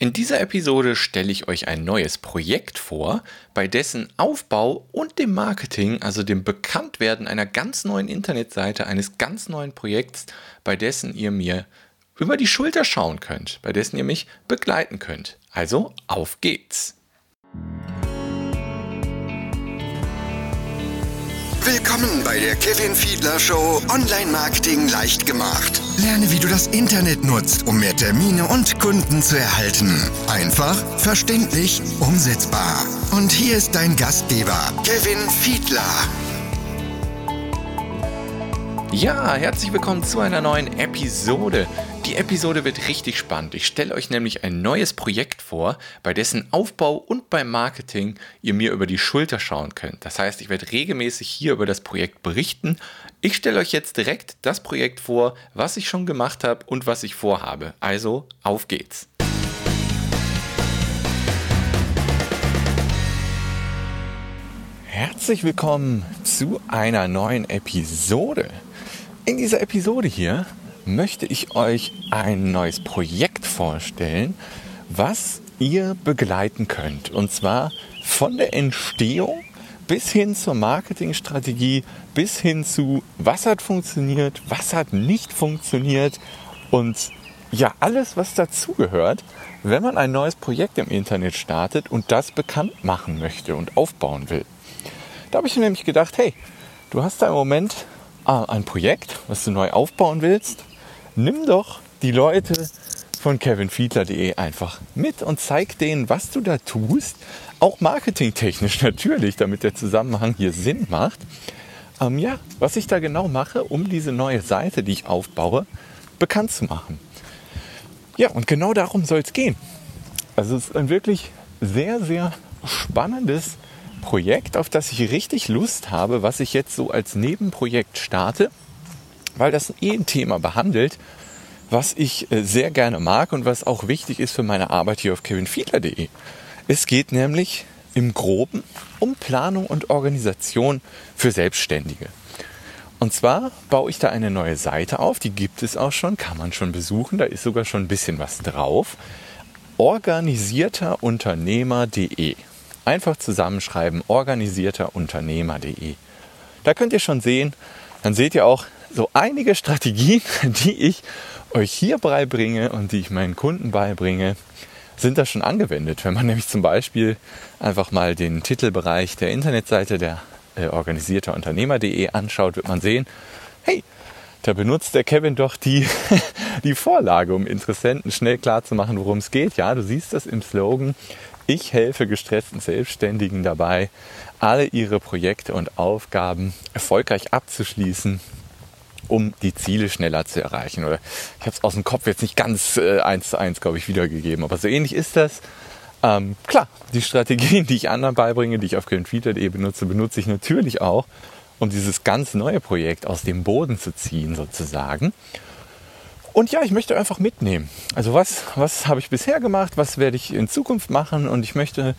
In dieser Episode stelle ich euch ein neues Projekt vor, bei dessen Aufbau und dem Marketing, also dem Bekanntwerden einer ganz neuen Internetseite, eines ganz neuen Projekts, bei dessen ihr mir über die Schulter schauen könnt, bei dessen ihr mich begleiten könnt. Also auf geht's! Willkommen bei der Kevin Fiedler Show Online Marketing leicht gemacht. Lerne, wie du das Internet nutzt, um mehr Termine und Kunden zu erhalten. Einfach, verständlich, umsetzbar. Und hier ist dein Gastgeber, Kevin Fiedler. Ja, herzlich willkommen zu einer neuen Episode. Die Episode wird richtig spannend. Ich stelle euch nämlich ein neues Projekt vor, bei dessen Aufbau und beim Marketing ihr mir über die Schulter schauen könnt. Das heißt, ich werde regelmäßig hier über das Projekt berichten. Ich stelle euch jetzt direkt das Projekt vor, was ich schon gemacht habe und was ich vorhabe. Also, auf geht's. Herzlich willkommen zu einer neuen Episode. In dieser Episode hier möchte ich euch ein neues Projekt vorstellen, was ihr begleiten könnt. Und zwar von der Entstehung bis hin zur Marketingstrategie, bis hin zu, was hat funktioniert, was hat nicht funktioniert und ja, alles, was dazugehört, wenn man ein neues Projekt im Internet startet und das bekannt machen möchte und aufbauen will. Da habe ich mir nämlich gedacht, hey, du hast da im Moment ah, ein Projekt, was du neu aufbauen willst, nimm doch die Leute von kevinfiedler.de einfach mit und zeig denen, was du da tust. Auch marketingtechnisch natürlich, damit der Zusammenhang hier Sinn macht. Ähm, ja, was ich da genau mache, um diese neue Seite, die ich aufbaue, bekannt zu machen. Ja, und genau darum soll es gehen. Also es ist ein wirklich sehr, sehr spannendes Projekt, auf das ich richtig Lust habe, was ich jetzt so als Nebenprojekt starte, weil das eh ein Thema behandelt, was ich äh, sehr gerne mag und was auch wichtig ist für meine Arbeit hier auf kevinfiedler.de. Es geht nämlich im Groben um Planung und Organisation für Selbstständige. Und zwar baue ich da eine neue Seite auf, die gibt es auch schon, kann man schon besuchen, da ist sogar schon ein bisschen was drauf. Organisierterunternehmer.de einfach zusammenschreiben, organisierterunternehmer.de. Da könnt ihr schon sehen, dann seht ihr auch so einige Strategien, die ich euch hier beibringe und die ich meinen Kunden beibringe, sind da schon angewendet. Wenn man nämlich zum Beispiel einfach mal den Titelbereich der Internetseite der äh, organisierterunternehmer.de anschaut, wird man sehen, hey, da benutzt der Kevin doch die, die Vorlage, um Interessenten schnell klar zu machen, worum es geht. Ja, du siehst das im Slogan. Ich helfe gestressten Selbstständigen dabei, alle ihre Projekte und Aufgaben erfolgreich abzuschließen, um die Ziele schneller zu erreichen. Oder ich habe es aus dem Kopf jetzt nicht ganz äh, eins zu eins, glaube ich, wiedergegeben, aber so ähnlich ist das. Ähm, klar, die Strategien, die ich anderen beibringe, die ich auf GreenFeeder.de benutze, benutze ich natürlich auch, um dieses ganz neue Projekt aus dem Boden zu ziehen, sozusagen. Und ja, ich möchte einfach mitnehmen. Also was, was habe ich bisher gemacht, was werde ich in Zukunft machen und ich möchte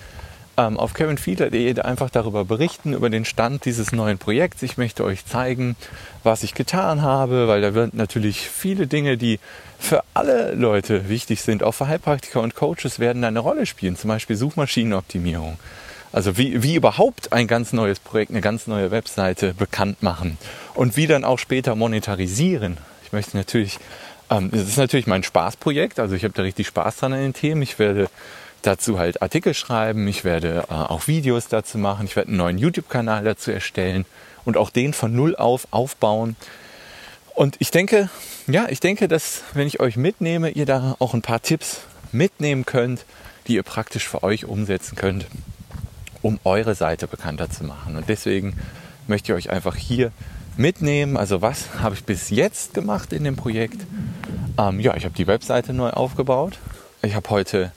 ähm, auf kevinfiedler.de einfach darüber berichten, über den Stand dieses neuen Projekts. Ich möchte euch zeigen, was ich getan habe, weil da werden natürlich viele Dinge, die für alle Leute wichtig sind, auch für Heilpraktiker und Coaches werden eine Rolle spielen, zum Beispiel Suchmaschinenoptimierung. Also wie, wie überhaupt ein ganz neues Projekt, eine ganz neue Webseite bekannt machen und wie dann auch später monetarisieren. Ich möchte natürlich ähm, es ist natürlich mein Spaßprojekt, also ich habe da richtig Spaß dran an den Themen. Ich werde dazu halt Artikel schreiben, ich werde äh, auch Videos dazu machen, ich werde einen neuen YouTube-Kanal dazu erstellen und auch den von null auf aufbauen. Und ich denke, ja, ich denke, dass wenn ich euch mitnehme, ihr da auch ein paar Tipps mitnehmen könnt, die ihr praktisch für euch umsetzen könnt, um eure Seite bekannter zu machen. Und deswegen möchte ich euch einfach hier mitnehmen. Also was habe ich bis jetzt gemacht in dem Projekt? Ähm, ja, ich habe die Webseite neu aufgebaut. Ich habe heute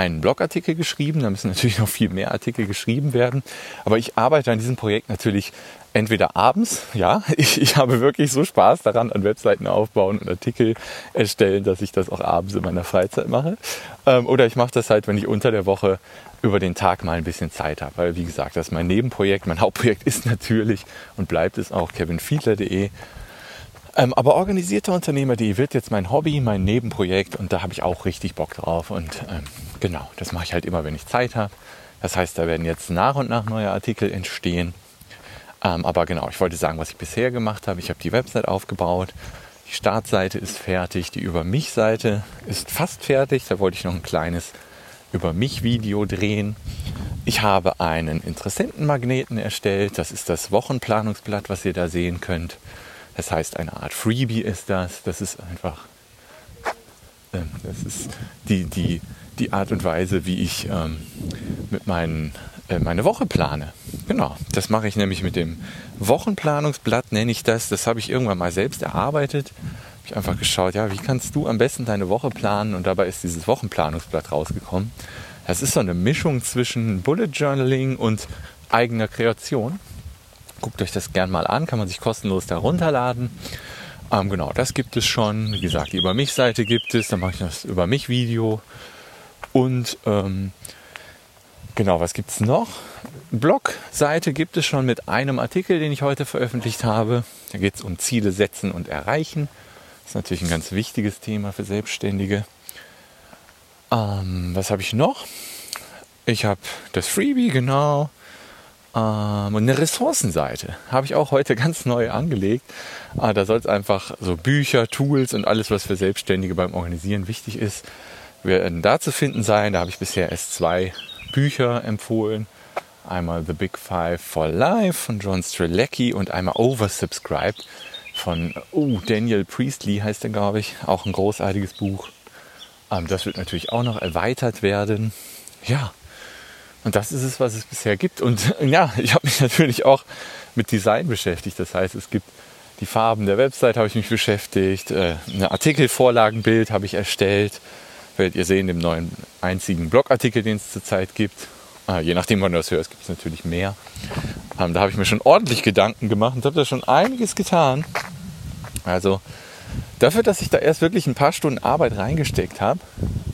einen Blogartikel geschrieben. Da müssen natürlich noch viel mehr Artikel geschrieben werden. Aber ich arbeite an diesem Projekt natürlich entweder abends, ja, ich, ich habe wirklich so Spaß daran an Webseiten aufbauen und Artikel erstellen, dass ich das auch abends in meiner Freizeit mache. Ähm, oder ich mache das halt, wenn ich unter der Woche über den Tag mal ein bisschen Zeit habe. Weil, wie gesagt, das ist mein Nebenprojekt. Mein Hauptprojekt ist natürlich und bleibt es auch kevinfiedler.de. Ähm, aber organisierter Unternehmer, die wird jetzt mein Hobby, mein Nebenprojekt und da habe ich auch richtig Bock drauf. Und ähm, genau, das mache ich halt immer, wenn ich Zeit habe. Das heißt, da werden jetzt nach und nach neue Artikel entstehen. Ähm, aber genau, ich wollte sagen, was ich bisher gemacht habe. Ich habe die Website aufgebaut. Die Startseite ist fertig. Die Über mich-Seite ist fast fertig. Da wollte ich noch ein kleines Über mich-Video drehen. Ich habe einen Interessentenmagneten erstellt. Das ist das Wochenplanungsblatt, was ihr da sehen könnt. Das heißt, eine Art Freebie ist das. Das ist einfach, äh, das ist die, die, die Art und Weise, wie ich ähm, mit meinen, äh, meine Woche plane. Genau, das mache ich nämlich mit dem Wochenplanungsblatt, nenne ich das. Das habe ich irgendwann mal selbst erarbeitet. Habe ich einfach geschaut, ja, wie kannst du am besten deine Woche planen? Und dabei ist dieses Wochenplanungsblatt rausgekommen. Das ist so eine Mischung zwischen Bullet Journaling und eigener Kreation. Guckt euch das gern mal an, kann man sich kostenlos da runterladen. Ähm, genau, das gibt es schon. Wie gesagt, die Über mich-Seite gibt es. Dann mache ich das Über mich-Video. Und ähm, genau, was gibt es noch? Blog-Seite gibt es schon mit einem Artikel, den ich heute veröffentlicht habe. Da geht es um Ziele setzen und erreichen. Das ist natürlich ein ganz wichtiges Thema für Selbstständige. Ähm, was habe ich noch? Ich habe das Freebie, genau. Ähm, und eine Ressourcenseite habe ich auch heute ganz neu angelegt. Äh, da soll es einfach so Bücher, Tools und alles, was für Selbstständige beim Organisieren wichtig ist, werden da zu finden sein. Da habe ich bisher erst zwei Bücher empfohlen. Einmal The Big Five for Life von John Strelecki und einmal Oversubscribed von oh, Daniel Priestley heißt er, glaube ich. Auch ein großartiges Buch. Ähm, das wird natürlich auch noch erweitert werden. Ja, und das ist es, was es bisher gibt. Und ja, ich habe mich natürlich auch mit Design beschäftigt. Das heißt, es gibt die Farben der Website, habe ich mich beschäftigt. Äh, eine Artikelvorlagenbild habe ich erstellt. Werdet ihr sehen, dem neuen einzigen Blogartikel, den es zurzeit gibt. Äh, je nachdem, wann du das hörst, gibt es natürlich mehr. Ähm, da habe ich mir schon ordentlich Gedanken gemacht und habe da schon einiges getan. Also dafür, dass ich da erst wirklich ein paar Stunden Arbeit reingesteckt habe,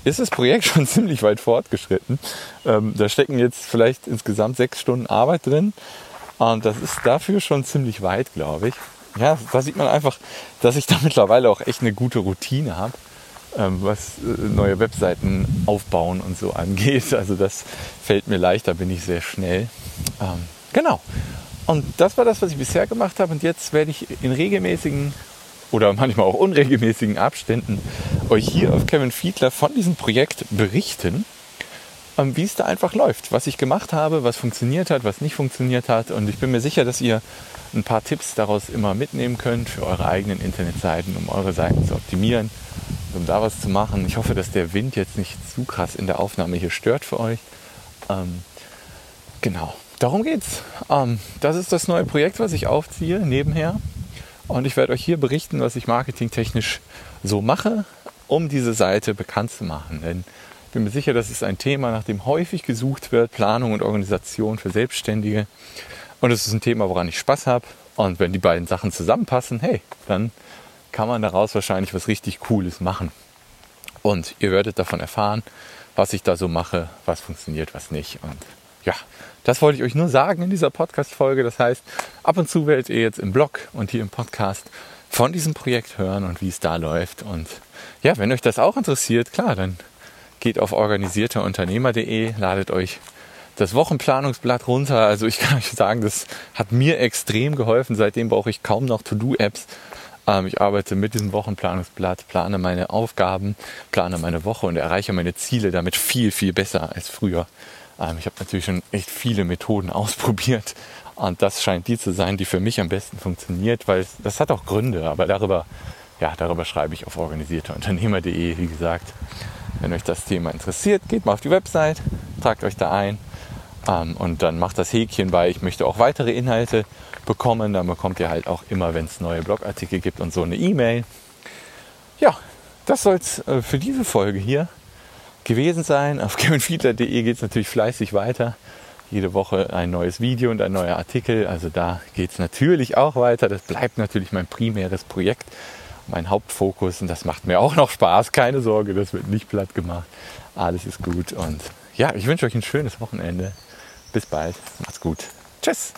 ist das Projekt schon ziemlich weit fortgeschritten. Ähm, da stecken jetzt vielleicht insgesamt sechs Stunden Arbeit drin. Und das ist dafür schon ziemlich weit, glaube ich. Ja, da sieht man einfach, dass ich da mittlerweile auch echt eine gute Routine habe, ähm, was äh, neue Webseiten aufbauen und so angeht. Also das fällt mir leicht, da bin ich sehr schnell. Ähm, genau. Und das war das, was ich bisher gemacht habe. Und jetzt werde ich in regelmäßigen oder manchmal auch unregelmäßigen Abständen euch hier auf Kevin Fiedler von diesem Projekt berichten, ähm, wie es da einfach läuft, was ich gemacht habe, was funktioniert hat, was nicht funktioniert hat. Und ich bin mir sicher, dass ihr ein paar Tipps daraus immer mitnehmen könnt für eure eigenen Internetseiten, um eure Seiten zu optimieren, um da was zu machen. Ich hoffe, dass der Wind jetzt nicht zu krass in der Aufnahme hier stört für euch. Ähm, genau, darum geht's. Ähm, das ist das neue Projekt, was ich aufziehe nebenher. Und ich werde euch hier berichten, was ich marketingtechnisch so mache, um diese Seite bekannt zu machen. Denn ich bin mir sicher, das ist ein Thema, nach dem häufig gesucht wird, Planung und Organisation für Selbstständige. Und es ist ein Thema, woran ich Spaß habe. Und wenn die beiden Sachen zusammenpassen, hey, dann kann man daraus wahrscheinlich was richtig Cooles machen. Und ihr werdet davon erfahren, was ich da so mache, was funktioniert, was nicht. Und ja, das wollte ich euch nur sagen in dieser Podcast-Folge. Das heißt, ab und zu werdet ihr jetzt im Blog und hier im Podcast von diesem Projekt hören und wie es da läuft. Und ja, wenn euch das auch interessiert, klar, dann geht auf organisierterunternehmer.de, ladet euch das Wochenplanungsblatt runter. Also ich kann euch sagen, das hat mir extrem geholfen. Seitdem brauche ich kaum noch To-Do-Apps. Ähm, ich arbeite mit diesem Wochenplanungsblatt, plane meine Aufgaben, plane meine Woche und erreiche meine Ziele damit viel, viel besser als früher. Ähm, ich habe natürlich schon echt viele Methoden ausprobiert und das scheint die zu sein, die für mich am besten funktioniert, weil das hat auch Gründe, aber darüber, ja, darüber schreibe ich auf organisierterunternehmer.de, wie gesagt. Wenn euch das Thema interessiert, geht mal auf die Website, tragt euch da ein ähm, und dann macht das Häkchen bei, ich möchte auch weitere Inhalte bekommen. Dann bekommt ihr halt auch immer, wenn es neue Blogartikel gibt und so eine E-Mail. Ja, das soll es äh, für diese Folge hier gewesen sein. Auf kevinfiedler.de geht es natürlich fleißig weiter. Jede Woche ein neues Video und ein neuer Artikel. Also da geht es natürlich auch weiter. Das bleibt natürlich mein primäres Projekt, mein Hauptfokus. Und das macht mir auch noch Spaß. Keine Sorge, das wird nicht platt gemacht. Alles ist gut. Und ja, ich wünsche euch ein schönes Wochenende. Bis bald. Macht's gut. Tschüss.